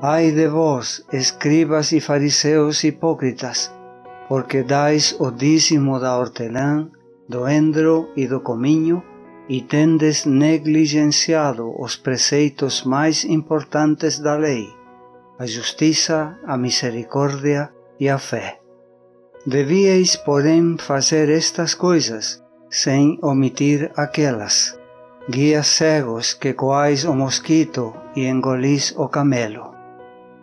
Ai de vós, escribas e fariseus hipócritas, porque dais o dízimo da hortelã, do endro e do cominho, e tendes negligenciado os preceitos mais importantes da lei, a justiça, a misericórdia e a fé. Devíeis, porém, fazer estas coisas, sem omitir aquelas. Guías cegos que coais o mosquito e engolis o camelo.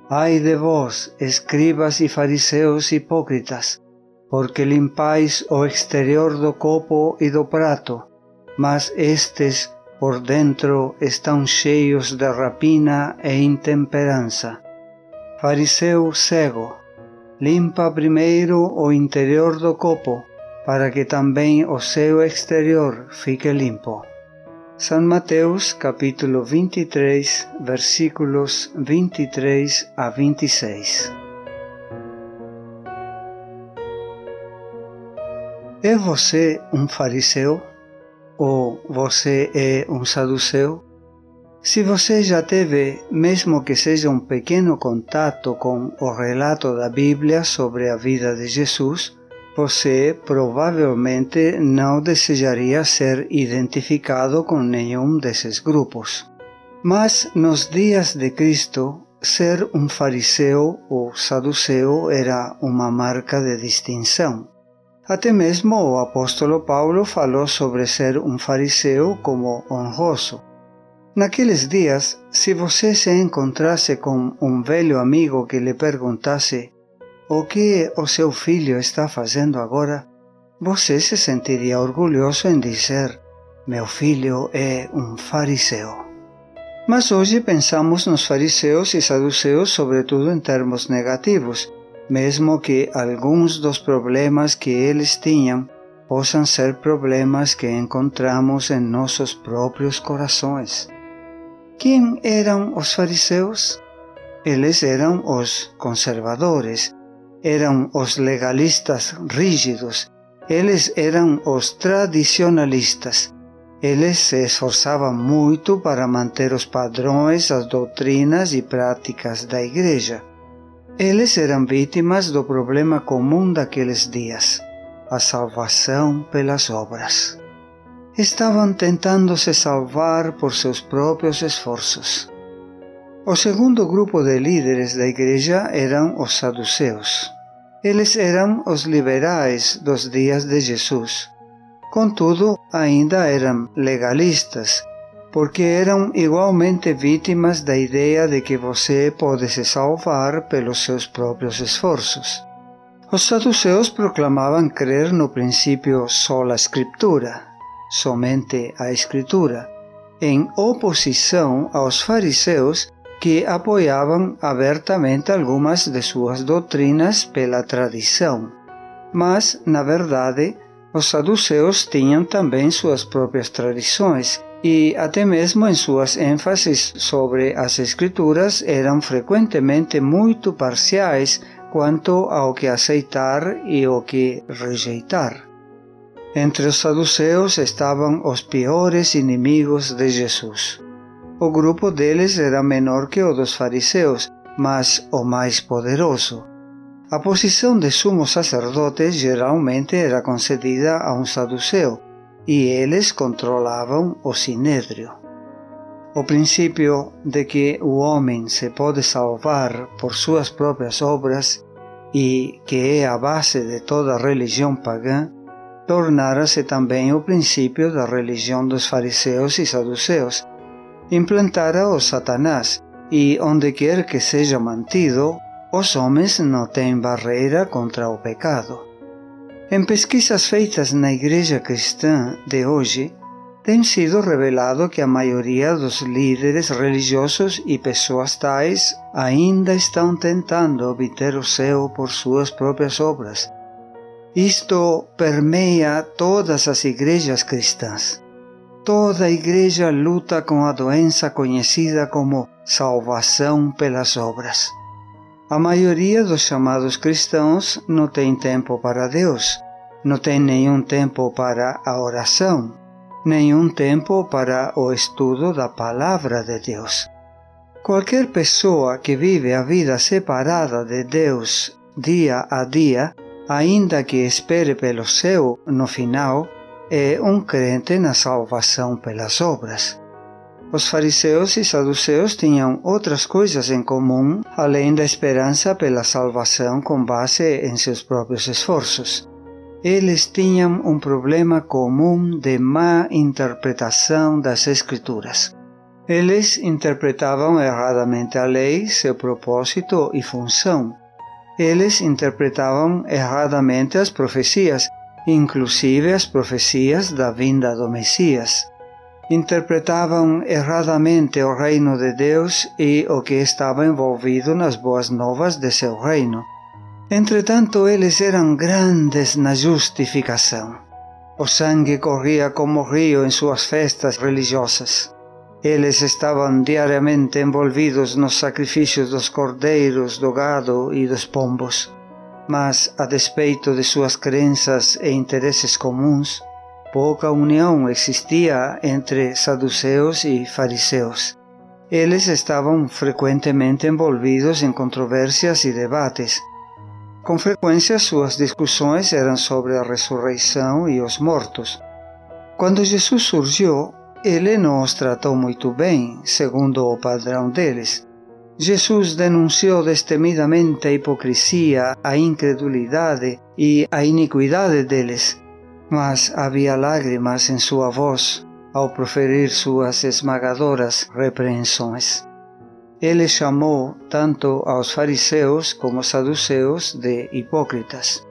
Ai de vós, escribas e fariseus hipócritas, porque limpais o exterior do copo e do prato, mas estes por dentro estão cheios de rapina e intemperança. Fariseu cego, limpa primeiro o interior do copo, para que também o seu exterior fique limpo. São Mateus capítulo 23, versículos 23 a 26. É você um fariseu? Ou você é um saduceu? Se você já teve, mesmo que seja um pequeno contato com o relato da Bíblia sobre a vida de Jesus, você provavelmente não desejaria ser identificado com nenhum desses grupos. Mas nos dias de Cristo, ser um fariseu ou saduceu era uma marca de distinção. Até mesmo o apóstolo Paulo falou sobre ser um fariseu como honroso. Naqueles dias, se você se encontrasse com um velho amigo que lhe perguntasse o que o seu filho está fazendo agora, você se sentiria orgulhoso em dizer: Meu filho é um fariseu. Mas hoje pensamos nos fariseus e saduceus, sobretudo em termos negativos, mesmo que alguns dos problemas que eles tinham possam ser problemas que encontramos em nossos próprios corações. Quem eram os fariseus? Eles eram os conservadores, eram os legalistas rígidos, eles eram os tradicionalistas. Eles se esforçavam muito para manter os padrões, as doutrinas e práticas da Igreja. Eles eram vítimas do problema comum daqueles dias, a salvação pelas obras. Estavam tentando se salvar por seus próprios esforços. O segundo grupo de líderes da igreja eram os saduceus. Eles eram os liberais dos dias de Jesus. Contudo, ainda eram legalistas, porque eram igualmente vítimas da ideia de que você pode se salvar pelos seus próprios esforços. Os saduceus proclamavam crer no princípio sola escritura, somente a escritura, em oposição aos fariseus que apoiavam abertamente algumas de suas doutrinas pela tradição. Mas, na verdade, os saduceus tinham também suas próprias tradições e até mesmo em suas ênfases sobre as escrituras eram frequentemente muito parciais quanto ao que aceitar e o que rejeitar. Entre os saduceus estavam os piores inimigos de Jesus. O grupo deles era menor que o dos fariseus, mas o mais poderoso. A posição de sumo sacerdote geralmente era concedida a um saduceu, e eles controlavam o sinédrio. O princípio de que o homem se pode salvar por suas próprias obras e que é a base de toda religião pagã, tornara-se também o princípio da religião dos fariseus e saduceus, implantara o Satanás, e onde quer que seja mantido, os homens não têm barreira contra o pecado. Em pesquisas feitas na Igreja Cristã de hoje, tem sido revelado que a maioria dos líderes religiosos e pessoas tais ainda estão tentando obter o céu por suas próprias obras. Isto permeia todas as igrejas cristãs. Toda a igreja luta com a doença conhecida como salvação pelas obras. A maioria dos chamados cristãos não tem tempo para Deus, não tem nenhum tempo para a oração, nenhum tempo para o estudo da palavra de Deus. Qualquer pessoa que vive a vida separada de Deus dia a dia, ainda que espere pelo céu no final, é um crente na salvação pelas obras. Os fariseus e saduceus tinham outras coisas em comum além da esperança pela salvação com base em seus próprios esforços. Eles tinham um problema comum de má interpretação das Escrituras. Eles interpretavam erradamente a lei, seu propósito e função. Eles interpretavam erradamente as profecias, inclusive as profecias da vinda do Messias. Interpretavam erradamente o reino de Deus e o que estava envolvido nas boas novas de seu reino. Entretanto, eles eram grandes na justificação. O sangue corria como rio em suas festas religiosas. Eles estavam diariamente envolvidos nos sacrifícios dos cordeiros, do gado e dos pombos. Mas, a despeito de suas crenças e interesses comuns, pouca união existia entre saduceus e fariseus. Eles estavam frequentemente envolvidos em controvérsias e debates. Com frequência, suas discussões eram sobre a ressurreição e os mortos. Quando Jesus surgiu, ele não os tratou muito bem, segundo o padrão deles. Jesus denunciou destemidamente a hipocrisia, a incredulidade e a iniquidade deles, mas havia lágrimas em sua voz ao proferir suas esmagadoras repreensões. Ele chamou tanto aos fariseus como aos saduceus de hipócritas.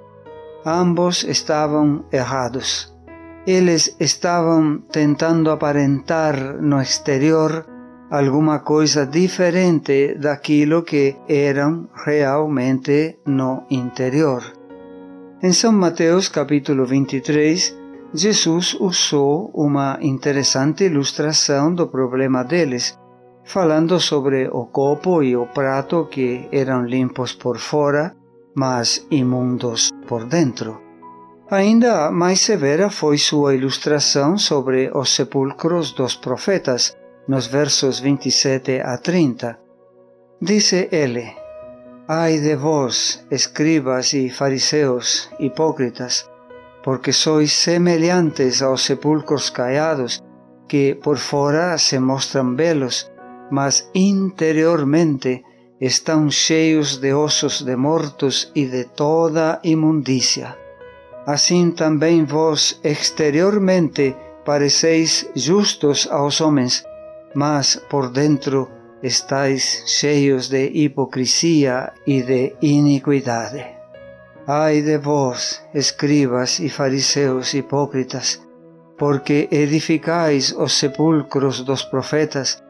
Ambos estavam errados eles estavam tentando aparentar no exterior alguma coisa diferente daquilo que eram realmente no interior. Em São Mateus capítulo 23, Jesus usou uma interessante ilustração do problema deles, falando sobre o copo e o prato que eram limpos por fora, mas imundos por dentro. Ainda mais severa foi sua ilustração sobre os sepulcros dos profetas, nos versos 27 a 30. Disse ele: Ai de vós, escribas e fariseus, hipócritas, porque sois semelhantes aos sepulcros caiados, que por fora se mostram belos, mas interiormente estão cheios de ossos de mortos e de toda imundícia assim também vós exteriormente pareceis justos aos homens, mas por dentro estáis cheios de hipocrisia e de iniquidade. Ai de vós, escribas e fariseus hipócritas, porque edificais os sepulcros dos profetas,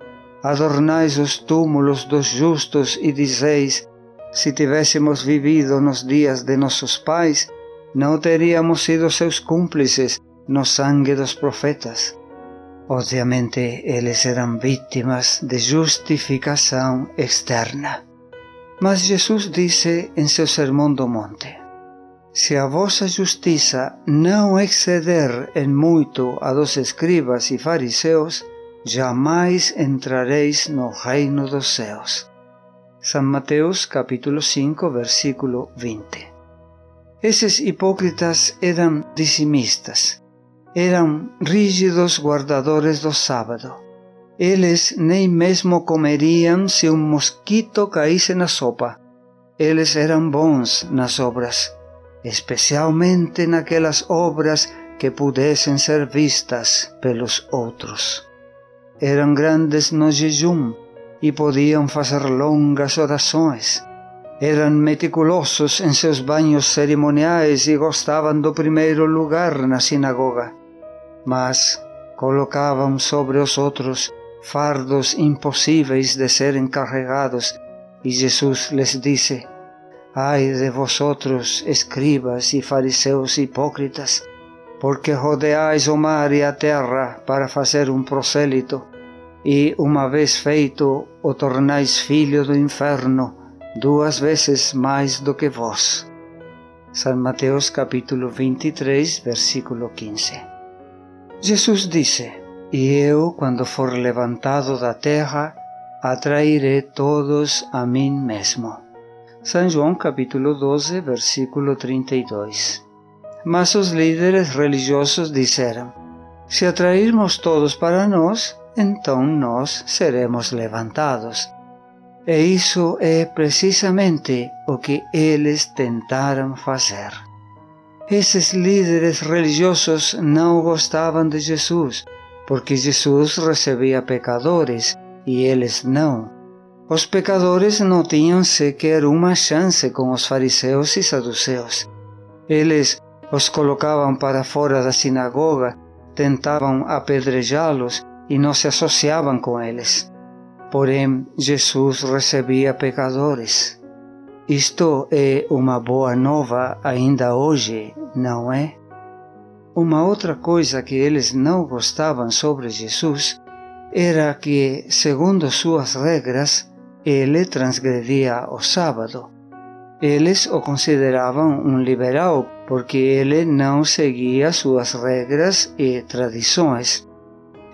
adornais os túmulos dos justos e dizeis: se tivéssemos vivido nos dias de nossos pais, não teríamos sido seus cúmplices no sangue dos profetas. Obviamente, eles eram vítimas de justificação externa. Mas Jesus disse em seu Sermão do Monte: Se a vossa justiça não exceder em muito a dos escribas e fariseus, jamais entrareis no reino dos céus. São Mateus capítulo 5, versículo 20. Esses hipócritas eram dizimistas, eram rígidos guardadores do sábado. Eles nem mesmo comeriam se um mosquito caísse na sopa. Eles eram bons nas obras, especialmente naquelas obras que pudessem ser vistas pelos outros. Eram grandes no jejum e podiam fazer longas orações eram meticulosos em seus banhos cerimoniais e gostavam do primeiro lugar na sinagoga, mas colocavam sobre os outros fardos impossíveis de serem carregados, e Jesus lhes disse: Ai de vosotros, escribas e fariseus hipócritas, porque rodeais o mar e a terra para fazer um prosélito, e, uma vez feito, o tornais filho do inferno duas vezes mais do que vós. São Mateus capítulo 23, versículo 15. Jesus disse: E eu, quando for levantado da terra, atrairé todos a mim mesmo. São João capítulo 12, versículo 32. Mas os líderes religiosos disseram: Se atrairmos todos para nós, então nós seremos levantados. E isso é precisamente o que eles tentaram fazer. Esses líderes religiosos não gostavam de Jesus, porque Jesus recebia pecadores e eles não. Os pecadores não tinham sequer uma chance com os fariseus e saduceus. Eles os colocavam para fora da sinagoga, tentavam apedrejá-los e não se associavam com eles. Porém, Jesus recebia pecadores. Isto é uma boa nova ainda hoje, não é? Uma outra coisa que eles não gostavam sobre Jesus era que, segundo suas regras, ele transgredia o sábado. Eles o consideravam um liberal porque ele não seguia suas regras e tradições.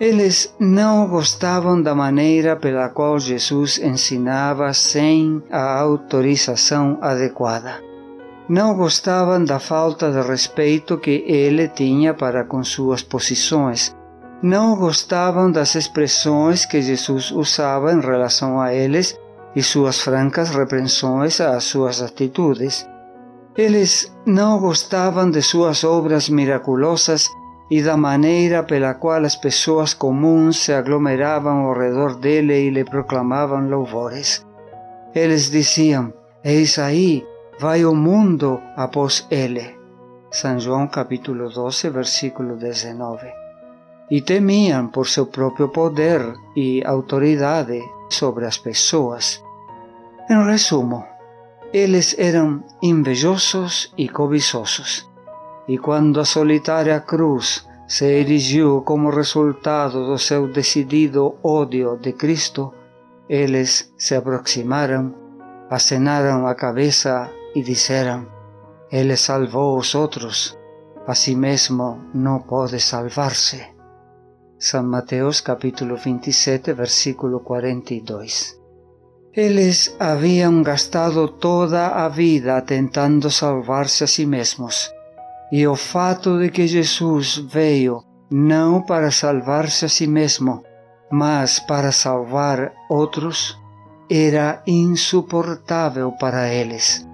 Eles não gostavam da maneira pela qual Jesus ensinava sem a autorização adequada. Não gostavam da falta de respeito que ele tinha para com suas posições. Não gostavam das expressões que Jesus usava em relação a eles e suas francas repreensões às suas atitudes. Eles não gostavam de suas obras miraculosas e da maneira pela qual as pessoas comuns se aglomeravam ao redor dele e lhe proclamavam louvores. Eles diziam: Eis aí, vai o mundo após ele. São João capítulo 12, versículo 19. E temiam por seu próprio poder e autoridade sobre as pessoas. Em resumo, eles eram invejosos e cobiçosos. E quando a solitária cruz se erigiu como resultado do seu decidido ódio de Cristo, eles se aproximaram, acenaram a cabeça e disseram: Ele salvou os outros, a si mesmo não pode salvar-se. São Mateus capítulo 27, versículo 42. Eles haviam gastado toda a vida tentando salvar-se a si mesmos. E o fato de que Jesus veio não para salvar-se a si mesmo, mas para salvar outros, era insuportável para eles.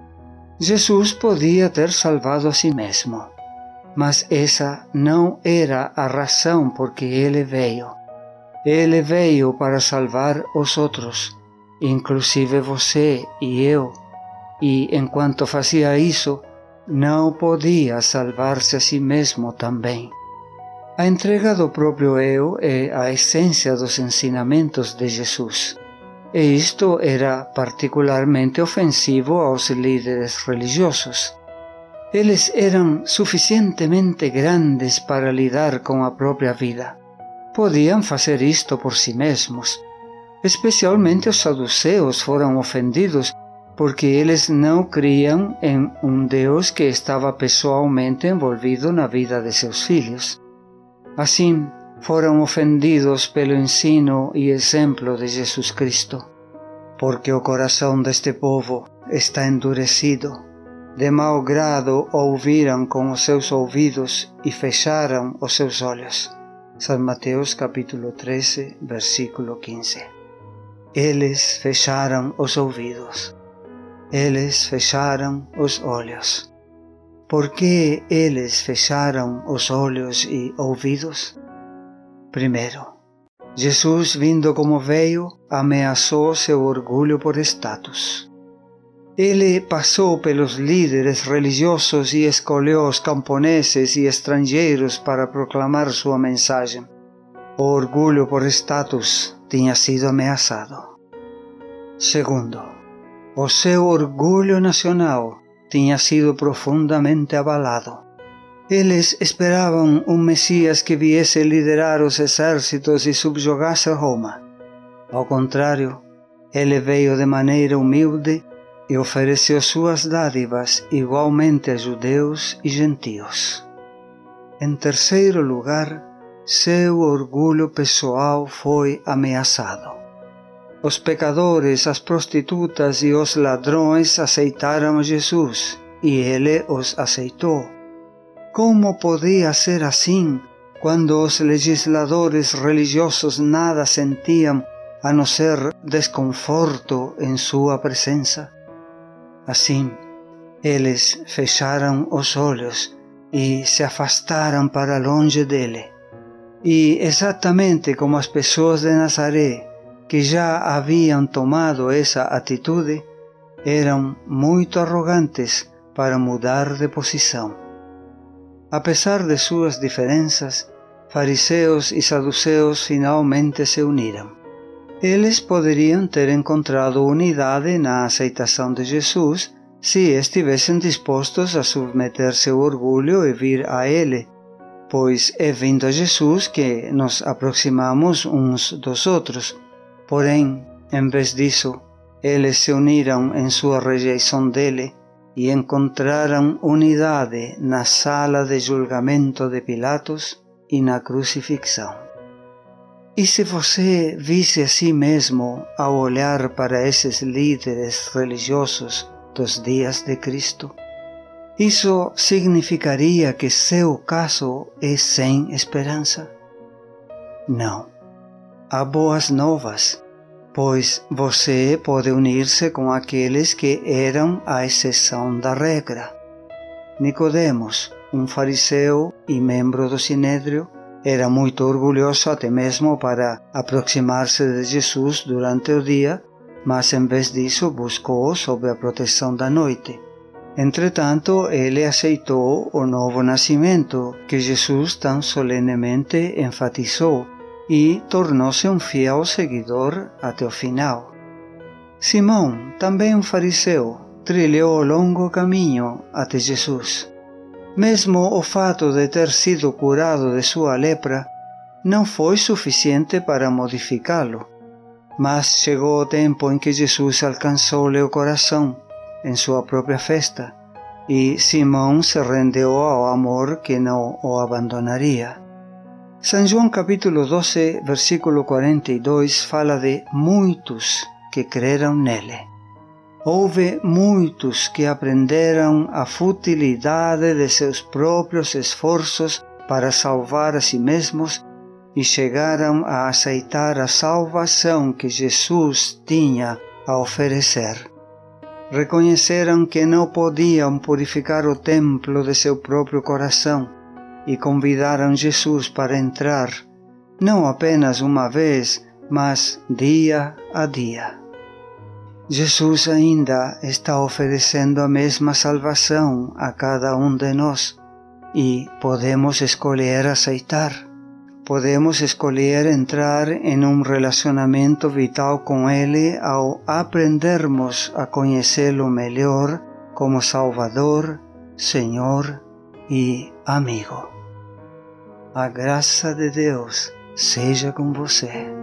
Jesus podia ter salvado a si mesmo, mas essa não era a razão por que ele veio. Ele veio para salvar os outros inclusive você e eu, e enquanto fazia isso, não podia salvar-se a si mesmo também. A entrega do próprio eu é a essência dos ensinamentos de Jesus. E isto era particularmente ofensivo aos líderes religiosos. Eles eram suficientemente grandes para lidar com a própria vida. Podiam fazer isto por si mesmos, Especialmente os saduceus foram ofendidos porque eles não criam em um Deus que estava pessoalmente envolvido na vida de seus filhos. Assim, foram ofendidos pelo ensino e exemplo de Jesus Cristo, porque o coração deste povo está endurecido. De mau grado ouviram com os seus ouvidos e fecharam os seus olhos. São Mateus capítulo 13, versículo 15. Eles fecharam os ouvidos. Eles fecharam os olhos. Por que eles fecharam os olhos e ouvidos? Primeiro, Jesus, vindo como veio, ameaçou seu orgulho por status. Ele passou pelos líderes religiosos e escolheu os camponeses e estrangeiros para proclamar sua mensagem. O orgulho por status tinha sido ameaçado. Segundo, o seu orgulho nacional tinha sido profundamente abalado. Eles esperavam um Messias que viesse liderar os exércitos e subjugasse Roma. Ao contrário, ele veio de maneira humilde e ofereceu suas dádivas igualmente a judeus e gentios. Em terceiro lugar, seu orgulho pessoal foi ameaçado. Os pecadores, as prostitutas e os ladrões aceitaram Jesus e ele os aceitou. Como podia ser assim quando os legisladores religiosos nada sentiam a não ser desconforto em sua presença? Assim, eles fecharam os olhos e se afastaram para longe dele. E exatamente como as pessoas de Nazaré, que já haviam tomado essa atitude, eram muito arrogantes para mudar de posição. Apesar de suas diferenças, fariseus e saduceus finalmente se uniram. Eles poderiam ter encontrado unidade na aceitação de Jesus se estivessem dispostos a submeter seu orgulho e vir a Ele, pois é vindo a Jesus que nos aproximamos uns dos outros. Porém, em vez disso, eles se uniram em sua rejeição dele e encontraram unidade na sala de julgamento de Pilatos e na crucifixão. E se você visse a si mesmo ao olhar para esses líderes religiosos dos dias de Cristo? Isso significaria que seu caso é sem esperança? Não. Há boas novas, pois você pode unir-se com aqueles que eram a exceção da regra. Nicodemos, um fariseu e membro do Sinédrio, era muito orgulhoso até mesmo para aproximar-se de Jesus durante o dia, mas em vez disso buscou sob a proteção da noite. Entretanto, ele aceitou o novo nascimento que Jesus tão solenemente enfatizou e tornou-se um fiel seguidor até o final. Simão, também um fariseu, trilhou o longo caminho até Jesus. Mesmo o fato de ter sido curado de sua lepra não foi suficiente para modificá-lo. Mas chegou o tempo em que Jesus alcançou-lhe o coração em sua própria festa e Simão se rendeu ao amor que não o abandonaria. São João capítulo 12, versículo 42 fala de muitos que creram nele. Houve muitos que aprenderam a futilidade de seus próprios esforços para salvar a si mesmos e chegaram a aceitar a salvação que Jesus tinha a oferecer. Reconheceram que não podiam purificar o templo de seu próprio coração e convidaram Jesus para entrar, não apenas uma vez, mas dia a dia. Jesus ainda está oferecendo a mesma salvação a cada um de nós e podemos escolher aceitar. Podemos escolher entrar em um relacionamento vital com Ele ao aprendermos a conhecê-lo melhor como Salvador, Senhor e amigo. A graça de Deus seja com você.